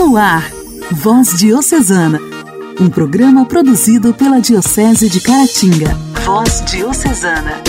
No ar, Voz Diocesana, um programa produzido pela Diocese de Caratinga. Voz Diocesana.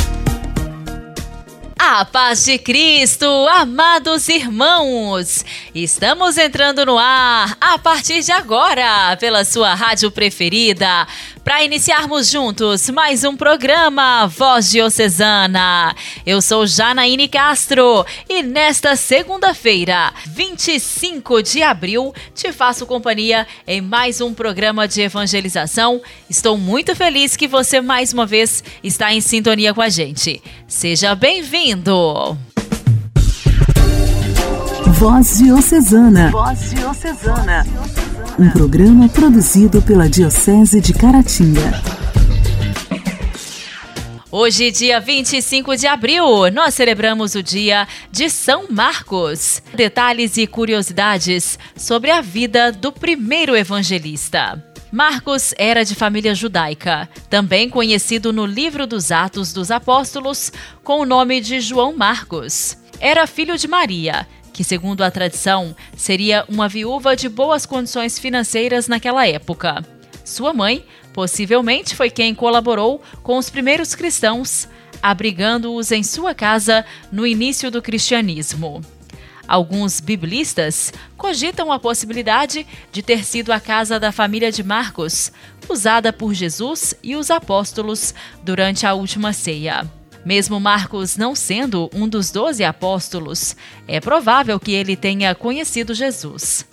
A paz de Cristo, amados irmãos! Estamos entrando no ar a partir de agora pela sua rádio preferida para iniciarmos juntos mais um programa Voz Diocesana. Eu sou Janaíne Castro e nesta segunda-feira, 25 de abril, te faço companhia em mais um programa de evangelização. Estou muito feliz que você mais uma vez está em sintonia com a gente. Seja bem-vindo! Voz Diocesana. Voz Diocesana. Um programa produzido pela Diocese de Caratinga. Hoje, dia 25 de abril, nós celebramos o dia de São Marcos. Detalhes e curiosidades sobre a vida do primeiro evangelista. Marcos era de família judaica, também conhecido no livro dos Atos dos Apóstolos com o nome de João Marcos. Era filho de Maria que, segundo a tradição, seria uma viúva de boas condições financeiras naquela época. Sua mãe, possivelmente, foi quem colaborou com os primeiros cristãos, abrigando-os em sua casa no início do cristianismo. Alguns biblistas cogitam a possibilidade de ter sido a casa da família de Marcos, usada por Jesus e os apóstolos durante a última ceia. Mesmo Marcos não sendo um dos doze apóstolos, é provável que ele tenha conhecido Jesus.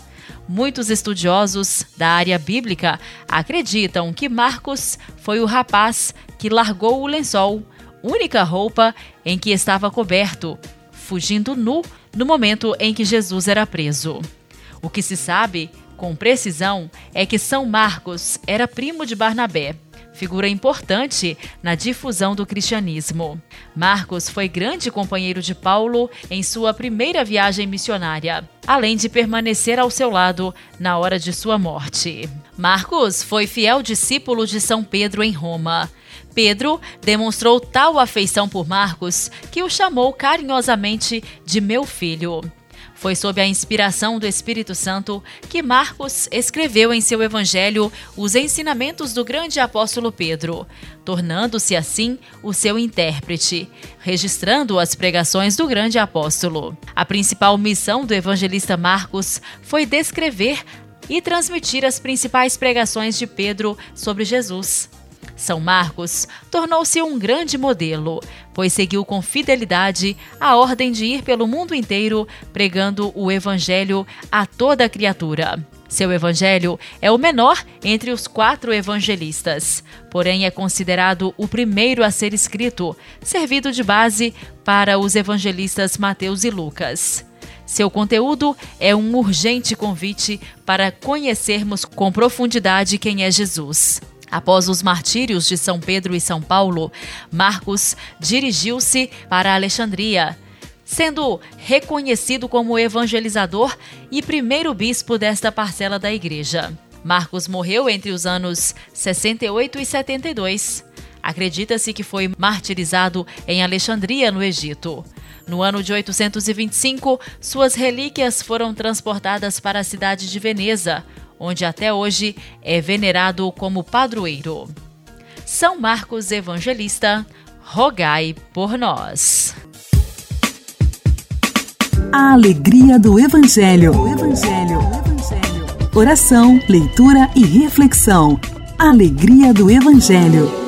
Muitos estudiosos da área bíblica acreditam que Marcos foi o rapaz que largou o lençol, única roupa em que estava coberto, fugindo nu no momento em que Jesus era preso. O que se sabe com precisão é que São Marcos era primo de Barnabé figura importante na difusão do cristianismo. Marcos foi grande companheiro de Paulo em sua primeira viagem missionária, além de permanecer ao seu lado na hora de sua morte. Marcos foi fiel discípulo de São Pedro em Roma. Pedro demonstrou tal afeição por Marcos que o chamou carinhosamente de meu filho. Foi sob a inspiração do Espírito Santo que Marcos escreveu em seu evangelho os ensinamentos do grande apóstolo Pedro, tornando-se assim o seu intérprete, registrando as pregações do grande apóstolo. A principal missão do evangelista Marcos foi descrever e transmitir as principais pregações de Pedro sobre Jesus. São Marcos tornou-se um grande modelo, pois seguiu com fidelidade a ordem de ir pelo mundo inteiro pregando o Evangelho a toda criatura. Seu evangelho é o menor entre os quatro evangelistas, porém é considerado o primeiro a ser escrito, servido de base para os evangelistas Mateus e Lucas. Seu conteúdo é um urgente convite para conhecermos com profundidade quem é Jesus. Após os martírios de São Pedro e São Paulo, Marcos dirigiu-se para Alexandria, sendo reconhecido como evangelizador e primeiro bispo desta parcela da igreja. Marcos morreu entre os anos 68 e 72. Acredita-se que foi martirizado em Alexandria, no Egito. No ano de 825, suas relíquias foram transportadas para a cidade de Veneza, onde até hoje é venerado como padroeiro. São Marcos Evangelista, rogai por nós. A alegria do Evangelho. Evangelho. Evangelho. Oração, leitura e reflexão. Alegria do Evangelho.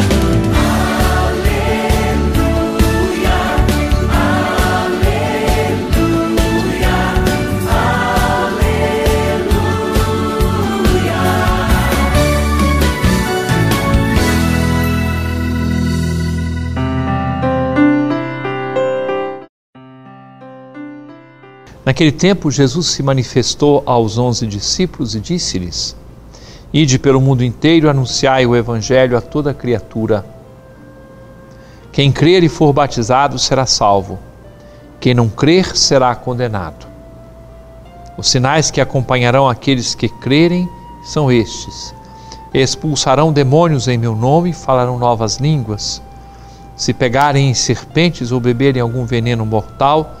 Naquele tempo, Jesus se manifestou aos onze discípulos e disse-lhes: Ide pelo mundo inteiro anunciai o Evangelho a toda criatura. Quem crer e for batizado será salvo, quem não crer será condenado. Os sinais que acompanharão aqueles que crerem são estes: Expulsarão demônios em meu nome falarão novas línguas. Se pegarem em serpentes ou beberem algum veneno mortal,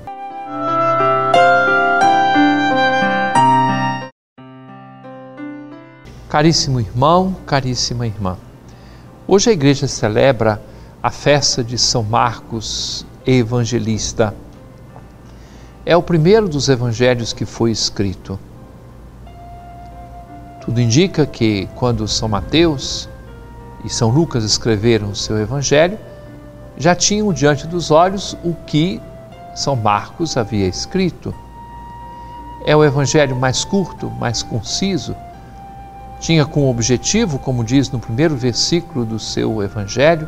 Caríssimo irmão, caríssima irmã, hoje a igreja celebra a festa de São Marcos Evangelista. É o primeiro dos evangelhos que foi escrito. Tudo indica que quando São Mateus e São Lucas escreveram o seu evangelho, já tinham diante dos olhos o que São Marcos havia escrito. É o evangelho mais curto, mais conciso tinha como objetivo, como diz no primeiro versículo do seu Evangelho,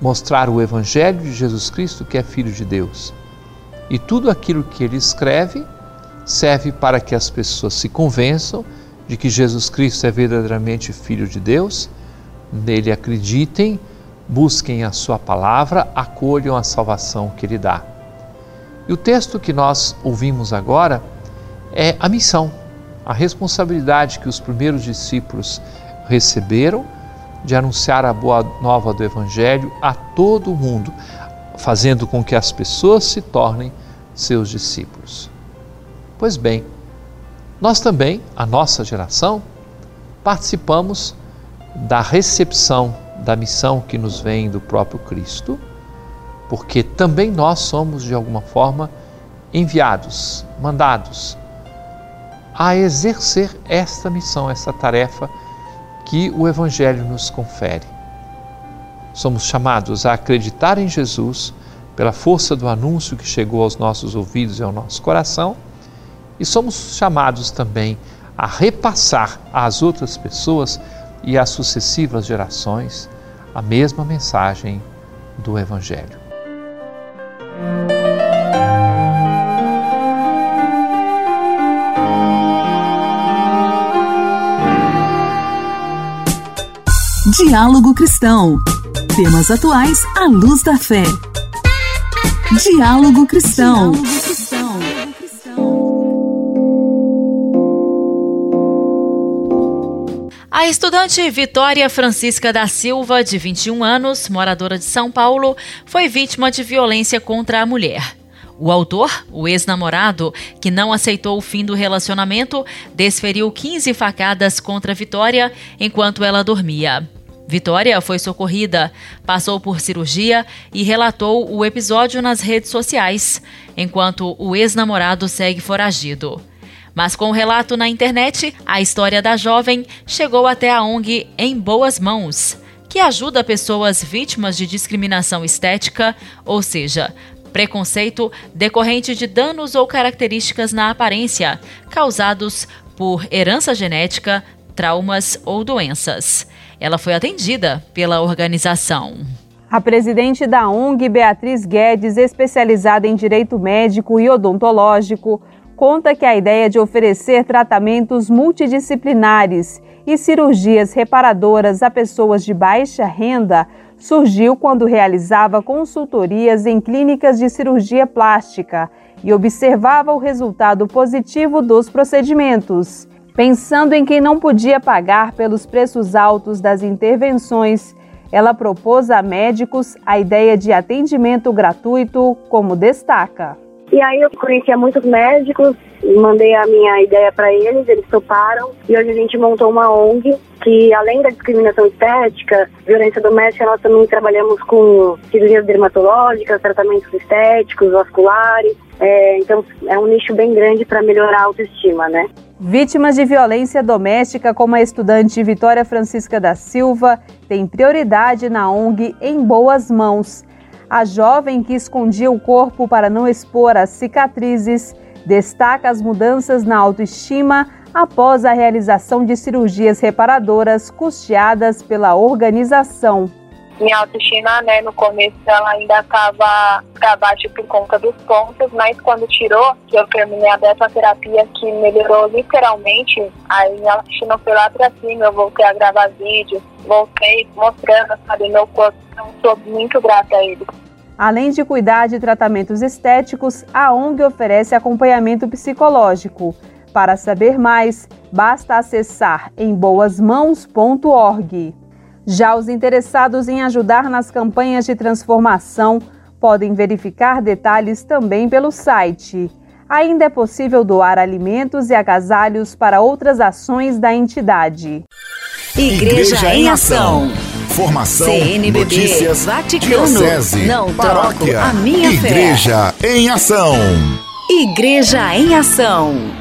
mostrar o Evangelho de Jesus Cristo, que é Filho de Deus. E tudo aquilo que ele escreve serve para que as pessoas se convençam de que Jesus Cristo é verdadeiramente Filho de Deus, nele acreditem, busquem a Sua palavra, acolham a salvação que Ele dá. E o texto que nós ouvimos agora é a missão a responsabilidade que os primeiros discípulos receberam de anunciar a boa nova do Evangelho a todo o mundo, fazendo com que as pessoas se tornem seus discípulos. Pois bem, nós também, a nossa geração, participamos da recepção da missão que nos vem do próprio Cristo, porque também nós somos, de alguma forma, enviados, mandados a exercer esta missão, essa tarefa que o Evangelho nos confere. Somos chamados a acreditar em Jesus pela força do anúncio que chegou aos nossos ouvidos e ao nosso coração, e somos chamados também a repassar às outras pessoas e às sucessivas gerações a mesma mensagem do Evangelho. Diálogo Cristão. Temas atuais à luz da fé. Diálogo Cristão. A estudante Vitória Francisca da Silva, de 21 anos, moradora de São Paulo, foi vítima de violência contra a mulher. O autor, o ex-namorado, que não aceitou o fim do relacionamento, desferiu 15 facadas contra Vitória enquanto ela dormia. Vitória foi socorrida, passou por cirurgia e relatou o episódio nas redes sociais, enquanto o ex-namorado segue foragido. Mas com o relato na internet, a história da jovem chegou até a ONG Em Boas Mãos, que ajuda pessoas vítimas de discriminação estética, ou seja, preconceito decorrente de danos ou características na aparência causados por herança genética, traumas ou doenças. Ela foi atendida pela organização. A presidente da ONG, Beatriz Guedes, especializada em direito médico e odontológico, conta que a ideia de oferecer tratamentos multidisciplinares e cirurgias reparadoras a pessoas de baixa renda surgiu quando realizava consultorias em clínicas de cirurgia plástica e observava o resultado positivo dos procedimentos. Pensando em quem não podia pagar pelos preços altos das intervenções, ela propôs a médicos a ideia de atendimento gratuito, como destaca. E aí eu conhecia muitos médicos, mandei a minha ideia para eles, eles toparam e hoje a gente montou uma ONG que além da discriminação estética, violência doméstica, nós também trabalhamos com cirurgias dermatológicas, tratamentos estéticos, vasculares. É, então é um nicho bem grande para melhorar a autoestima, né? Vítimas de violência doméstica, como a estudante Vitória Francisca da Silva, têm prioridade na ONG Em Boas Mãos. A jovem que escondia o corpo para não expor as cicatrizes destaca as mudanças na autoestima após a realização de cirurgias reparadoras custeadas pela organização. Minha autoestima, né, no começo ela ainda estava abaixo por conta dos pontos, mas quando tirou, que eu terminei a terapia, que melhorou literalmente, aí minha autoestima foi lá pra cima, eu voltei a gravar vídeos, voltei mostrando, sabe, meu corpo, então sou muito grata a ele. Além de cuidar de tratamentos estéticos, a ONG oferece acompanhamento psicológico. Para saber mais, basta acessar em boasmãos.org. Já os interessados em ajudar nas campanhas de transformação podem verificar detalhes também pelo site. Ainda é possível doar alimentos e agasalhos para outras ações da entidade. Igreja, Igreja em Ação. Formação, CNBB, notícias, Vaticano, diocese, não paróquia, a minha Igreja fé. em Ação. Igreja em Ação.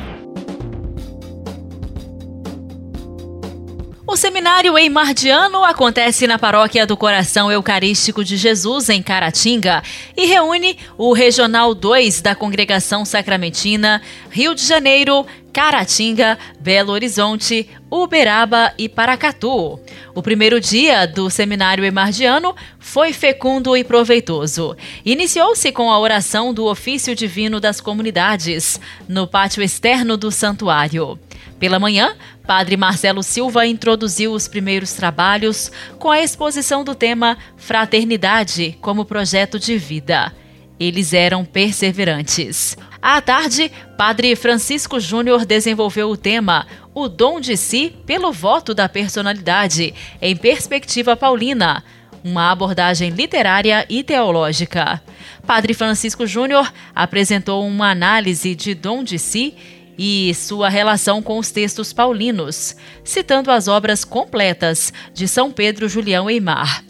O seminário Eimardiano acontece na Paróquia do Coração Eucarístico de Jesus, em Caratinga, e reúne o Regional 2 da Congregação Sacramentina, Rio de Janeiro, Caratinga, Belo Horizonte, Uberaba e Paracatu. O primeiro dia do seminário emardiano foi fecundo e proveitoso. Iniciou-se com a oração do ofício divino das comunidades, no pátio externo do santuário. Pela manhã, Padre Marcelo Silva introduziu os primeiros trabalhos com a exposição do tema Fraternidade como projeto de vida. Eles eram perseverantes. À tarde, Padre Francisco Júnior desenvolveu o tema O Dom de Si pelo Voto da Personalidade, em perspectiva paulina, uma abordagem literária e teológica. Padre Francisco Júnior apresentou uma análise de dom de si e sua relação com os textos paulinos, citando as obras completas de São Pedro Julião Eimar.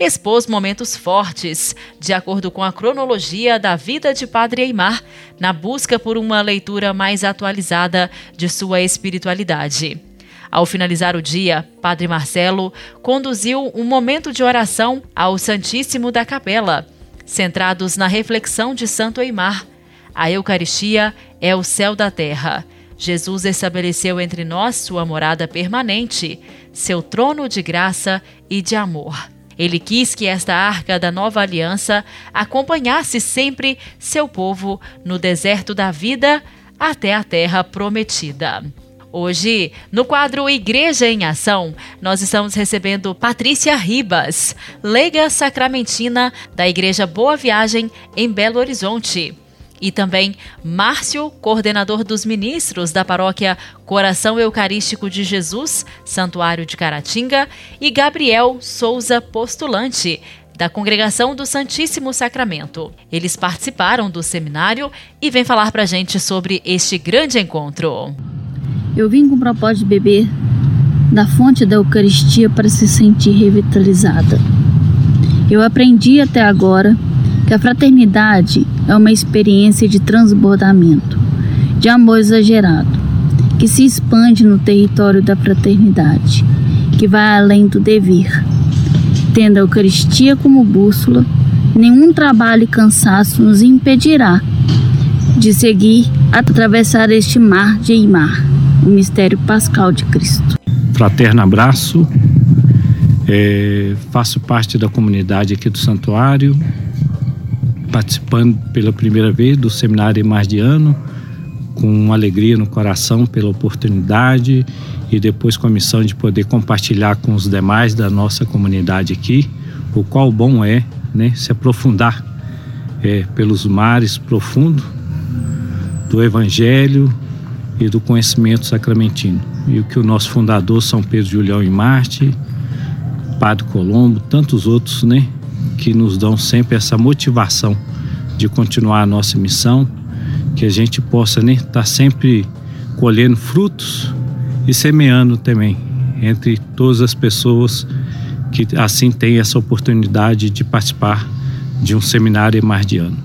Expôs momentos fortes, de acordo com a cronologia da vida de Padre Eimar, na busca por uma leitura mais atualizada de sua espiritualidade. Ao finalizar o dia, Padre Marcelo conduziu um momento de oração ao Santíssimo da Capela, centrados na reflexão de Santo Eimar a Eucaristia é o céu da terra. Jesus estabeleceu entre nós sua morada permanente, seu trono de graça e de amor. Ele quis que esta arca da nova aliança acompanhasse sempre seu povo no deserto da vida até a terra prometida. Hoje, no quadro Igreja em Ação, nós estamos recebendo Patrícia Ribas, leiga sacramentina da Igreja Boa Viagem em Belo Horizonte e também Márcio, coordenador dos ministros da paróquia Coração Eucarístico de Jesus, Santuário de Caratinga, e Gabriel Souza, postulante da Congregação do Santíssimo Sacramento. Eles participaram do seminário e vêm falar para a gente sobre este grande encontro. Eu vim com o propósito de beber da fonte da Eucaristia para se sentir revitalizada. Eu aprendi até agora que a fraternidade é uma experiência de transbordamento, de amor exagerado, que se expande no território da fraternidade, que vai além do dever. Tendo a Eucaristia como bússola, nenhum trabalho e cansaço nos impedirá de seguir atravessar este mar de Eimar, o mistério pascal de Cristo. Fraterno abraço, é, faço parte da comunidade aqui do santuário, participando pela primeira vez do seminário Mardiano, com alegria no coração pela oportunidade e depois com a missão de poder compartilhar com os demais da nossa comunidade aqui, o qual bom é né, se aprofundar é, pelos mares profundos do Evangelho e do conhecimento sacramentino. E o que o nosso fundador, São Pedro Julião e Marte, Padre Colombo, tantos outros, né, que nos dão sempre essa motivação de continuar a nossa missão, que a gente possa estar né, tá sempre colhendo frutos e semeando também entre todas as pessoas que assim têm essa oportunidade de participar de um seminário emardiano.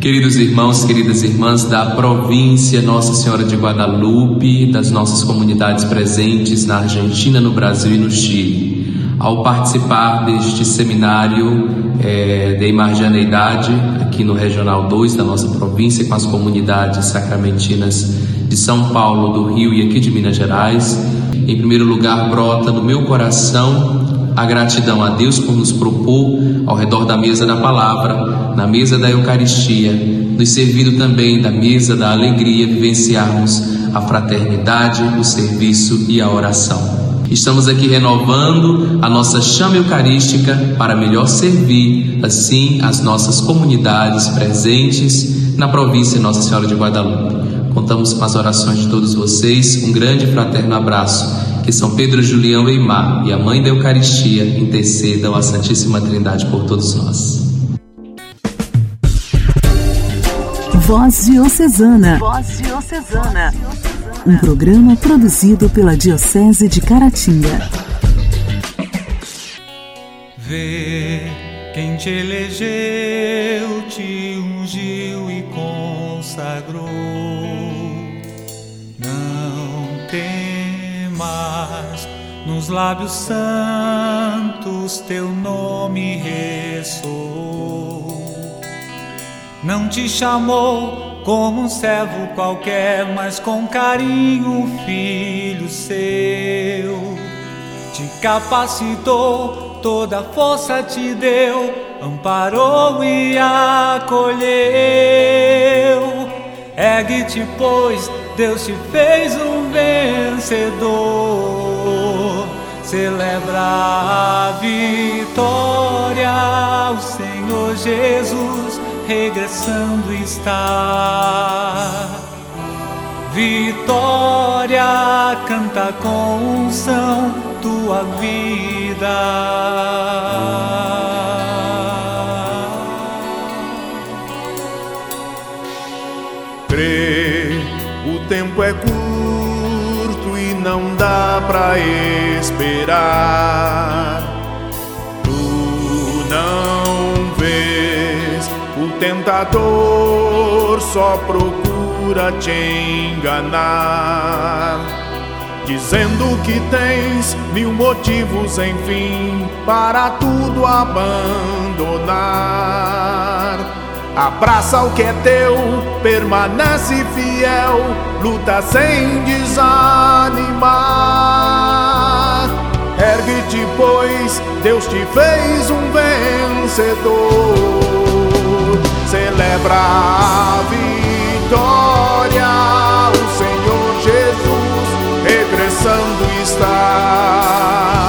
Queridos irmãos, queridas irmãs da província Nossa Senhora de Guadalupe, das nossas comunidades presentes na Argentina, no Brasil e no Chile ao participar deste seminário é, de imargianeidade aqui no Regional 2 da nossa província com as comunidades sacramentinas de São Paulo, do Rio e aqui de Minas Gerais. Em primeiro lugar, brota no meu coração a gratidão a Deus por nos propor, ao redor da mesa da palavra, na mesa da Eucaristia, nos servindo também da mesa da alegria, vivenciarmos a fraternidade, o serviço e a oração. Estamos aqui renovando a nossa chama eucarística para melhor servir, assim, as nossas comunidades presentes na província Nossa Senhora de Guadalupe. Contamos com as orações de todos vocês. Um grande e fraterno abraço. Que São Pedro Julião Eimar e a Mãe da Eucaristia intercedam a Santíssima Trindade por todos nós. Voz Diocesana. Voz Diocesana. Um programa produzido pela Diocese de Caratinga. Vê quem te elegeu, te ungiu e consagrou. Não temas, nos lábios santos teu nome ressoou. Não te chamou como um servo qualquer, mas com carinho, filho seu. Te capacitou, toda força te deu, amparou e acolheu. Ergue-te, pois Deus te fez um vencedor. Celebra a vitória, o Senhor Jesus regressando está. Vitória canta com unção tua vida. Crê, o tempo é curto e não dá pra esperar. Tentador só procura te enganar, dizendo que tens mil motivos, enfim, para tudo abandonar. Abraça o que é teu, permanece fiel, luta sem desanimar. Ergue-te, pois Deus te fez um vencedor celebra a vitória. O Senhor Jesus regressando está.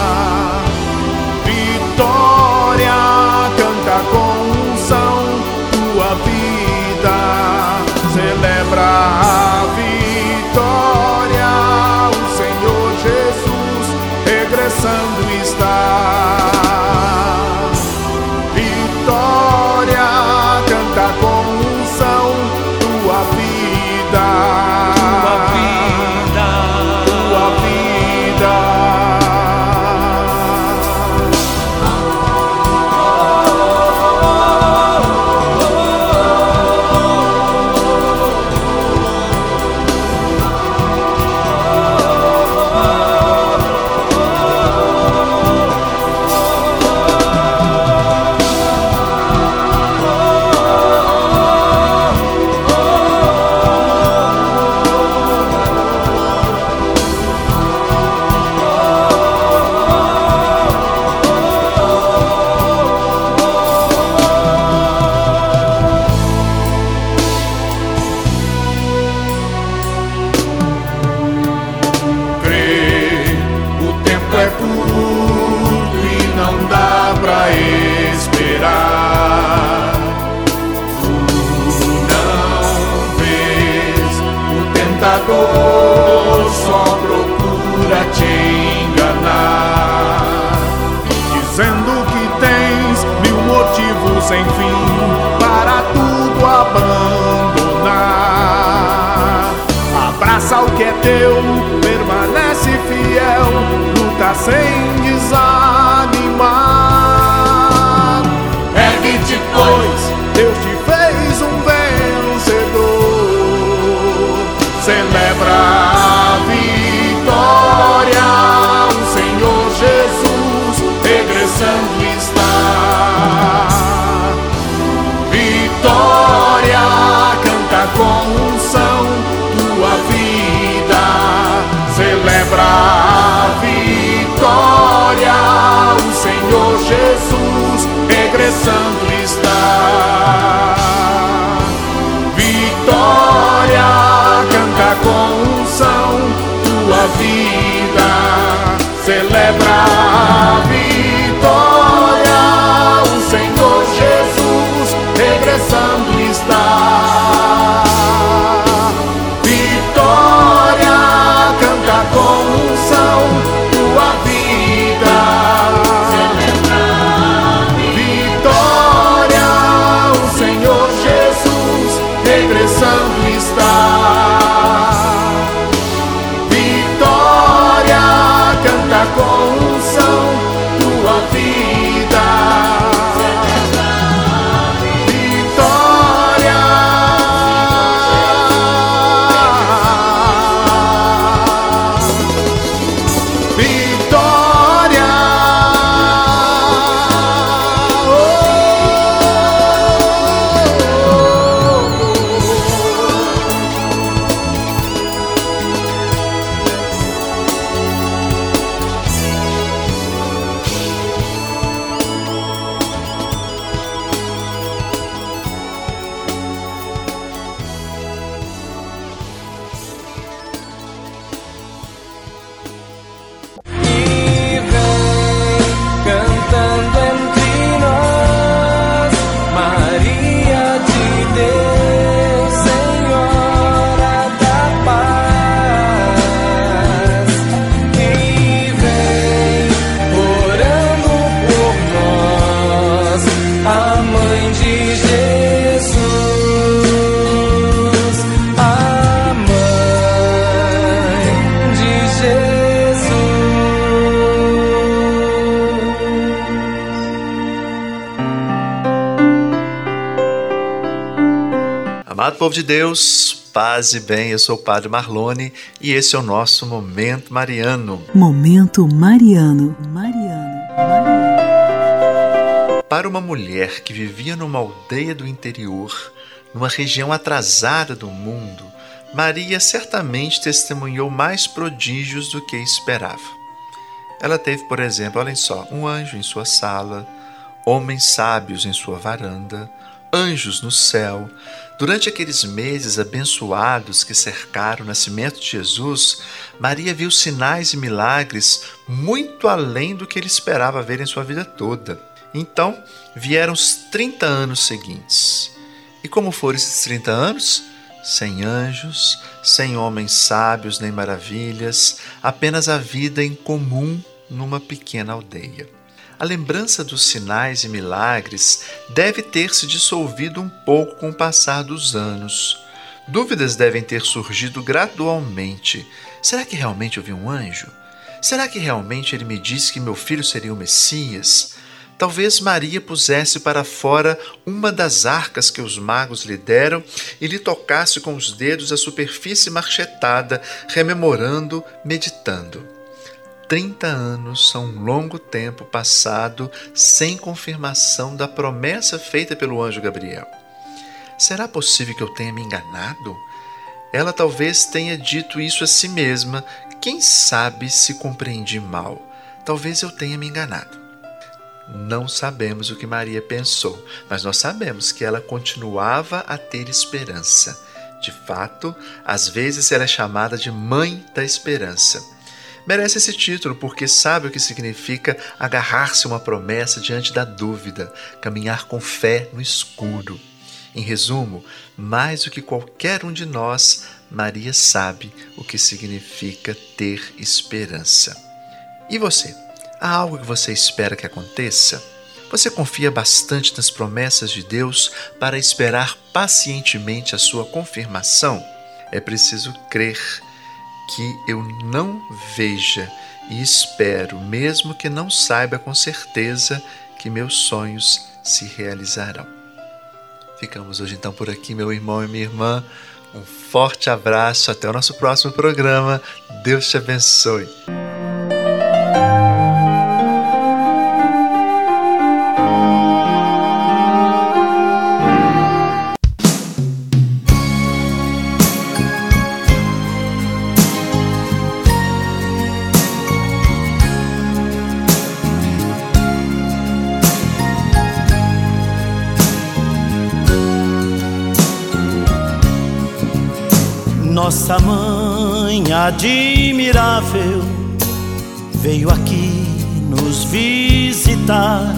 Celebra regressando povo de Deus, paz e bem, eu sou o Padre Marlone e esse é o nosso Momento Mariano. Momento Mariano. Mariano. Mariano. Para uma mulher que vivia numa aldeia do interior, numa região atrasada do mundo, Maria certamente testemunhou mais prodígios do que esperava. Ela teve, por exemplo, olhem só, um anjo em sua sala, homens sábios em sua varanda, anjos no céu. Durante aqueles meses abençoados que cercaram o nascimento de Jesus, Maria viu sinais e milagres muito além do que ele esperava ver em sua vida toda. Então vieram os 30 anos seguintes. E como foram esses 30 anos? Sem anjos, sem homens sábios nem maravilhas, apenas a vida em comum numa pequena aldeia. A lembrança dos sinais e milagres deve ter se dissolvido um pouco com o passar dos anos. Dúvidas devem ter surgido gradualmente. Será que realmente eu vi um anjo? Será que realmente ele me disse que meu filho seria o Messias? Talvez Maria pusesse para fora uma das arcas que os magos lhe deram e lhe tocasse com os dedos a superfície marchetada, rememorando, meditando. Trinta anos são um longo tempo passado sem confirmação da promessa feita pelo anjo Gabriel. Será possível que eu tenha me enganado? Ela talvez tenha dito isso a si mesma. Quem sabe se compreendi mal? Talvez eu tenha me enganado. Não sabemos o que Maria pensou, mas nós sabemos que ela continuava a ter esperança. De fato, às vezes ela é chamada de Mãe da Esperança. Merece esse título porque sabe o que significa agarrar-se a uma promessa diante da dúvida, caminhar com fé no escuro. Em resumo, mais do que qualquer um de nós, Maria sabe o que significa ter esperança. E você? Há algo que você espera que aconteça? Você confia bastante nas promessas de Deus para esperar pacientemente a sua confirmação? É preciso crer que eu não veja e espero, mesmo que não saiba com certeza que meus sonhos se realizarão. Ficamos hoje então por aqui, meu irmão e minha irmã. Um forte abraço, até o nosso próximo programa. Deus te abençoe. Admirável veio aqui nos visitar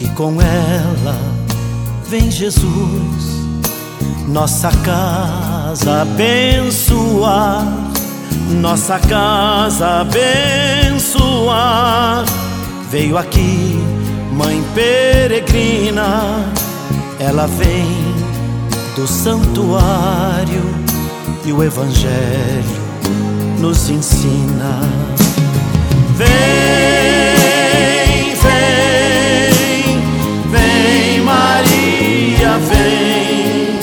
e com ela vem Jesus, nossa casa abençoar, nossa casa abençoar. Veio aqui, mãe peregrina, ela vem do santuário e o Evangelho nos ensina. Vem, vem, vem, Maria, vem,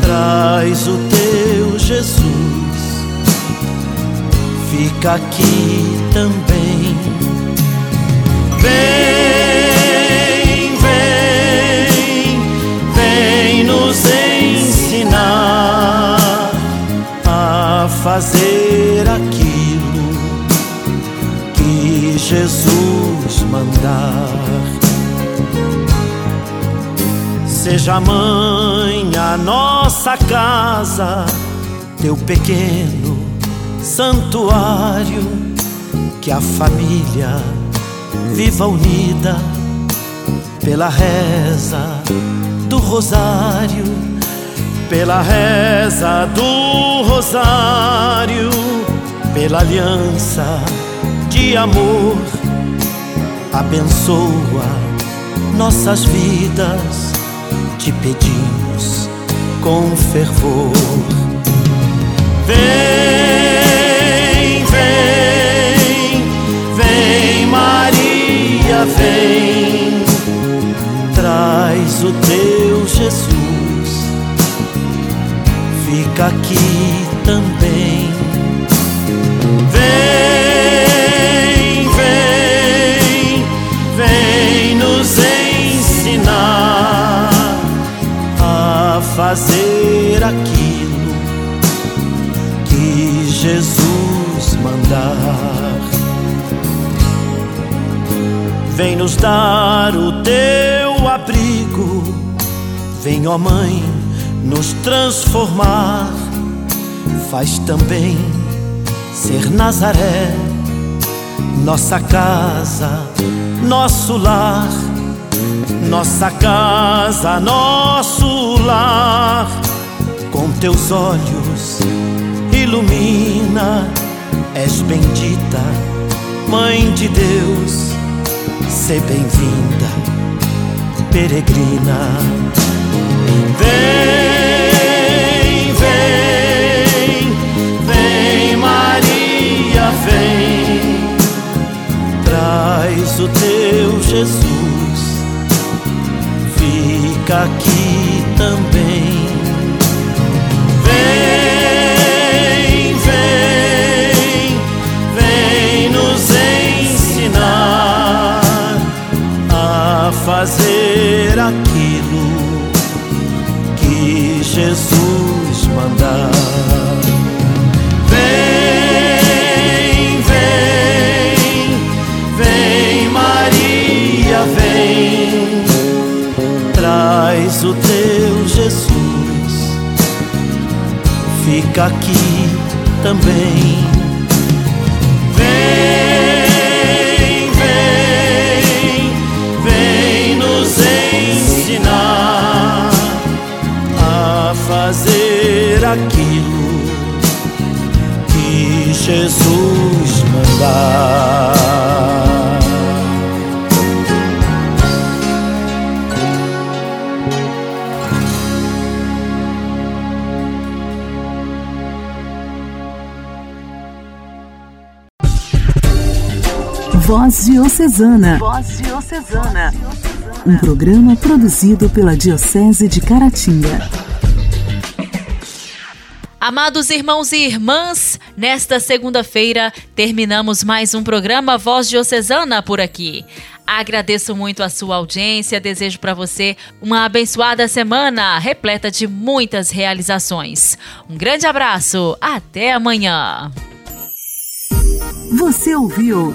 traz o teu Jesus, fica aqui também. Vem, fazer aquilo que Jesus mandar. Seja mãe a nossa casa, teu pequeno santuário, que a família viva unida pela reza do rosário, pela reza do rosário, pela aliança de amor, abençoa nossas vidas, te pedimos com fervor. Vem, vem, vem, Maria, vem, traz o teu Jesus, fica aqui também. Vem, vem, vem nos ensinar a fazer aquilo que Jesus mandar. Vem nos dar o teu abrigo, vem, ó Mãe, nos transformar. Faz também ser Nazaré, nossa casa, nosso lar, nossa casa, nosso lar. Com teus olhos ilumina, és bendita, Mãe de Deus, se bem-vinda, peregrina. Vem, traz o teu Jesus, fica aqui também. Vem, vem, vem nos ensinar a fazer aquilo que Jesus mandar. O teu Jesus, fica aqui também. Vem, vem, vem nos ensinar a fazer aquilo que Jesus mandar. Voz Diocesana. Voz Diocesana. Um programa produzido pela Diocese de Caratinga. Amados irmãos e irmãs, nesta segunda-feira terminamos mais um programa Voz Diocesana por aqui. Agradeço muito a sua audiência, desejo para você uma abençoada semana repleta de muitas realizações. Um grande abraço, até amanhã. Você ouviu